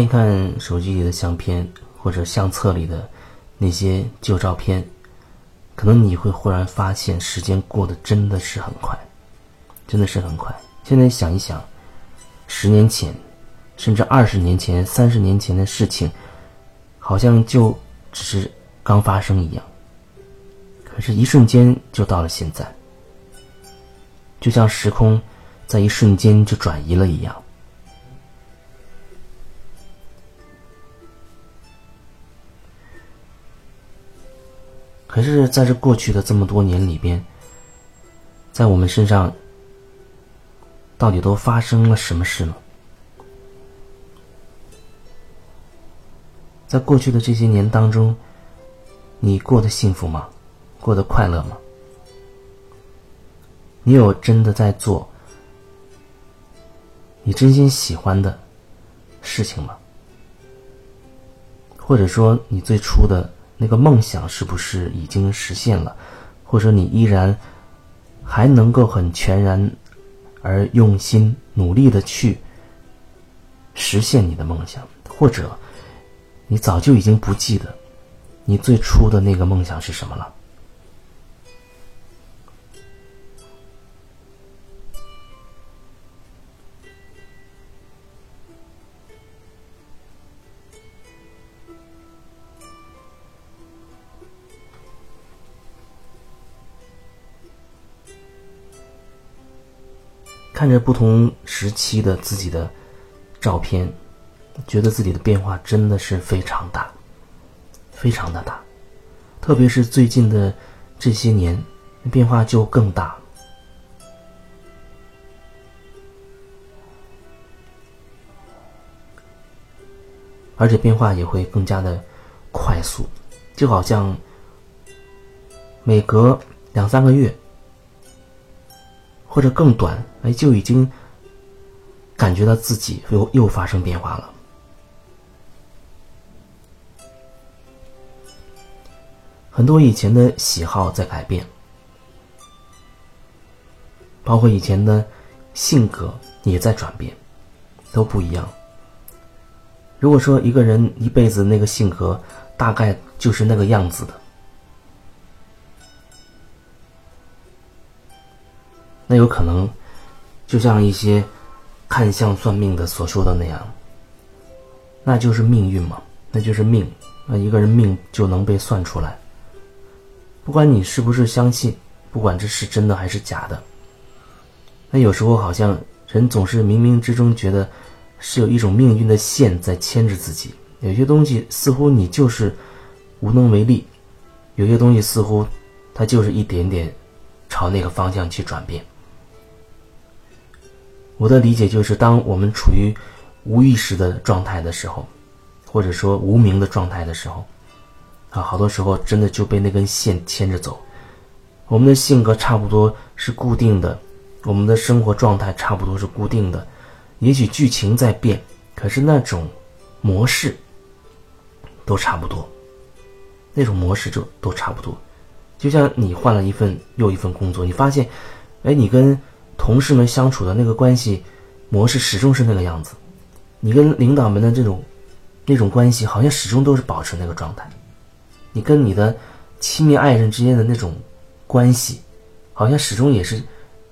看一看手机里的相片或者相册里的那些旧照片，可能你会忽然发现，时间过得真的是很快，真的是很快。现在想一想，十年前，甚至二十年前、三十年前的事情，好像就只是刚发生一样。可是，一瞬间就到了现在，就像时空在一瞬间就转移了一样。可是，在这过去的这么多年里边，在我们身上，到底都发生了什么事呢？在过去的这些年当中，你过得幸福吗？过得快乐吗？你有真的在做你真心喜欢的事情吗？或者说，你最初的？那个梦想是不是已经实现了，或者你依然还能够很全然而用心努力的去实现你的梦想，或者你早就已经不记得你最初的那个梦想是什么了？看着不同时期的自己的照片，觉得自己的变化真的是非常大，非常的大，特别是最近的这些年，变化就更大，而且变化也会更加的快速，就好像每隔两三个月。或者更短，哎，就已经感觉到自己又又发生变化了。很多以前的喜好在改变，包括以前的性格也在转变，都不一样。如果说一个人一辈子那个性格大概就是那个样子的。那有可能，就像一些看相算命的所说的那样，那就是命运嘛，那就是命。那一个人命就能被算出来，不管你是不是相信，不管这是真的还是假的。那有时候好像人总是冥冥之中觉得是有一种命运的线在牵着自己，有些东西似乎你就是无能为力，有些东西似乎它就是一点点朝那个方向去转变。我的理解就是，当我们处于无意识的状态的时候，或者说无名的状态的时候，啊，好多时候真的就被那根线牵着走。我们的性格差不多是固定的，我们的生活状态差不多是固定的，也许剧情在变，可是那种模式都差不多，那种模式就都差不多。就像你换了一份又一份工作，你发现，哎，你跟。同事们相处的那个关系模式始终是那个样子，你跟领导们的这种那种关系好像始终都是保持那个状态，你跟你的亲密爱人之间的那种关系，好像始终也是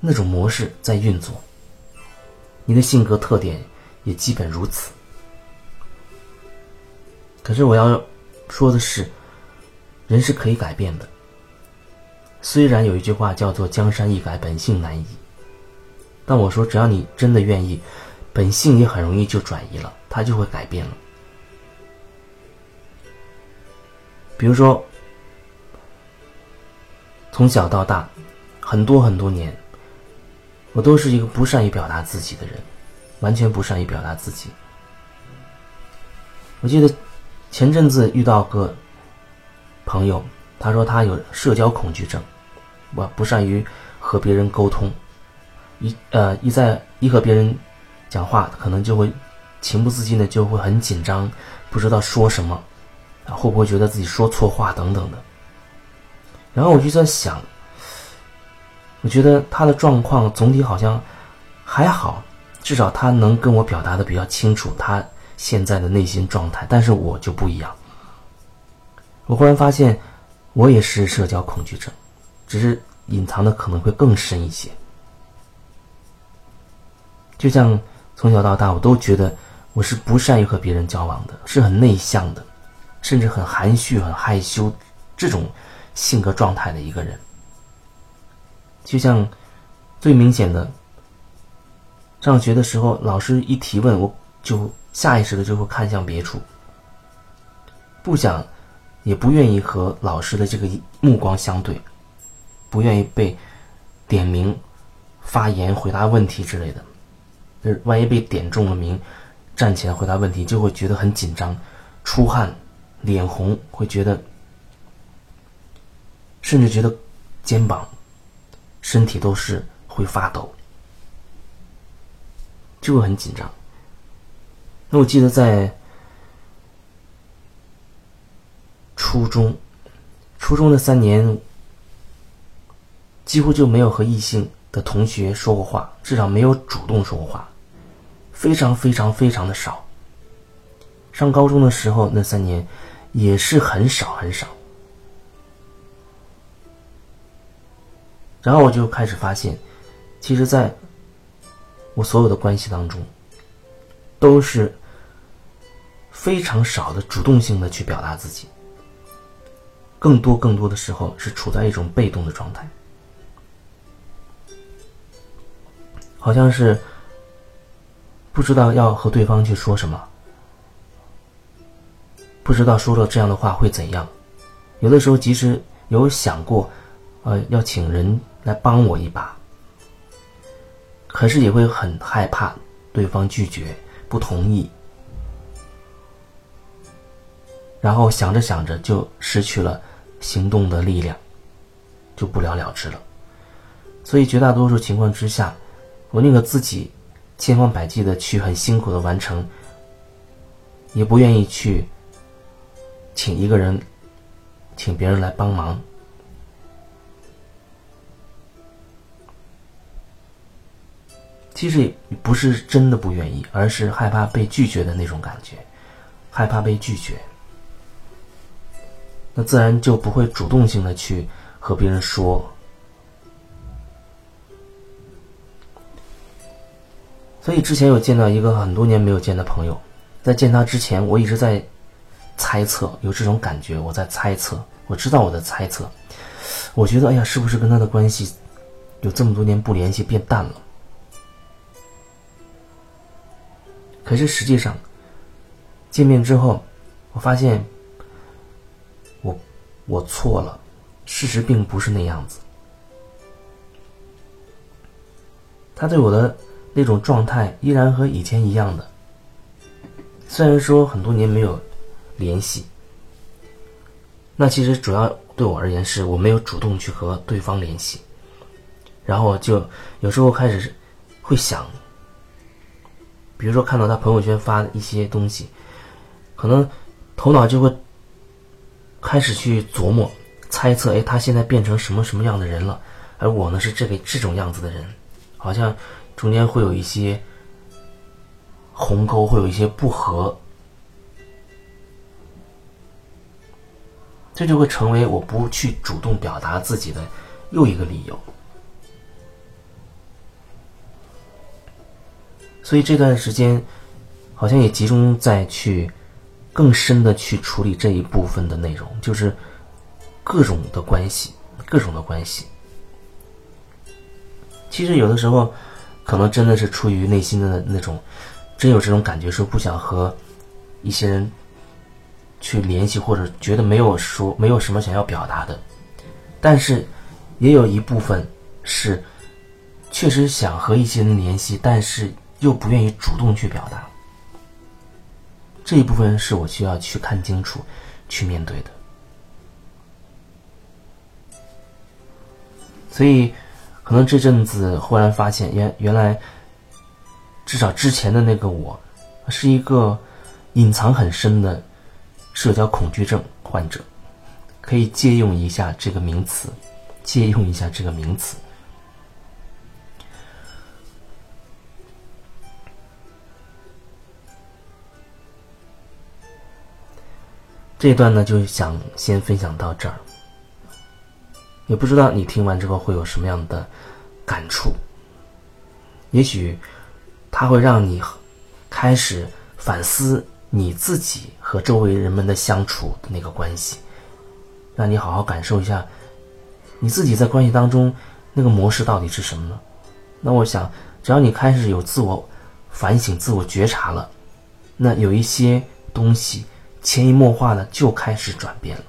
那种模式在运作。你的性格特点也基本如此。可是我要说的是，人是可以改变的。虽然有一句话叫做“江山易改，本性难移”。但我说，只要你真的愿意，本性也很容易就转移了，它就会改变了。比如说，从小到大，很多很多年，我都是一个不善于表达自己的人，完全不善于表达自己。我记得前阵子遇到个朋友，他说他有社交恐惧症，我不善于和别人沟通。一呃一在一和别人讲话，可能就会情不自禁的就会很紧张，不知道说什么，啊会不会觉得自己说错话等等的。然后我就在想，我觉得他的状况总体好像还好，至少他能跟我表达的比较清楚，他现在的内心状态，但是我就不一样。我忽然发现，我也是社交恐惧症，只是隐藏的可能会更深一些。就像从小到大，我都觉得我是不善于和别人交往的，是很内向的，甚至很含蓄、很害羞这种性格状态的一个人。就像最明显的，上学的时候，老师一提问，我就下意识的就会看向别处，不想。也不愿意和老师的这个目光相对，不愿意被点名、发言、回答问题之类的。就是万一被点中了名，站起来回答问题，就会觉得很紧张、出汗、脸红，会觉得，甚至觉得肩膀、身体都是会发抖，就会很紧张。那我记得在。初中，初中的三年，几乎就没有和异性的同学说过话，至少没有主动说过话，非常非常非常的少。上高中的时候那三年，也是很少很少。然后我就开始发现，其实在我所有的关系当中，都是非常少的主动性的去表达自己。更多更多的时候是处在一种被动的状态，好像是不知道要和对方去说什么，不知道说了这样的话会怎样。有的时候即使有想过，呃，要请人来帮我一把，可是也会很害怕对方拒绝不同意，然后想着想着就失去了。行动的力量就不了了之了，所以绝大多数情况之下，我宁可自己千方百计的去很辛苦的完成，也不愿意去请一个人，请别人来帮忙。其实也不是真的不愿意，而是害怕被拒绝的那种感觉，害怕被拒绝。那自然就不会主动性的去和别人说，所以之前有见到一个很多年没有见的朋友，在见他之前，我一直在猜测，有这种感觉，我在猜测，我知道我的猜测，我觉得，哎呀，是不是跟他的关系有这么多年不联系变淡了？可是实际上，见面之后，我发现。我错了，事实并不是那样子。他对我的那种状态依然和以前一样的，虽然说很多年没有联系，那其实主要对我而言是我没有主动去和对方联系，然后就有时候开始会想，比如说看到他朋友圈发的一些东西，可能头脑就会。开始去琢磨、猜测，哎，他现在变成什么什么样的人了？而我呢，是这个这种样子的人，好像中间会有一些鸿沟，会有一些不和，这就会成为我不去主动表达自己的又一个理由。所以这段时间，好像也集中在去。更深的去处理这一部分的内容，就是各种的关系，各种的关系。其实有的时候，可能真的是出于内心的那种，真有这种感觉，说不想和一些人去联系，或者觉得没有说没有什么想要表达的。但是，也有一部分是确实想和一些人联系，但是又不愿意主动去表达。这一部分是我需要去看清楚、去面对的，所以可能这阵子忽然发现，原原来至少之前的那个我，是一个隐藏很深的社交恐惧症患者，可以借用一下这个名词，借用一下这个名词。这段呢，就想先分享到这儿。也不知道你听完之后会有什么样的感触。也许它会让你开始反思你自己和周围人们的相处的那个关系，让你好好感受一下你自己在关系当中那个模式到底是什么呢？那我想，只要你开始有自我反省、自我觉察了，那有一些东西潜移默化的就开始转变了。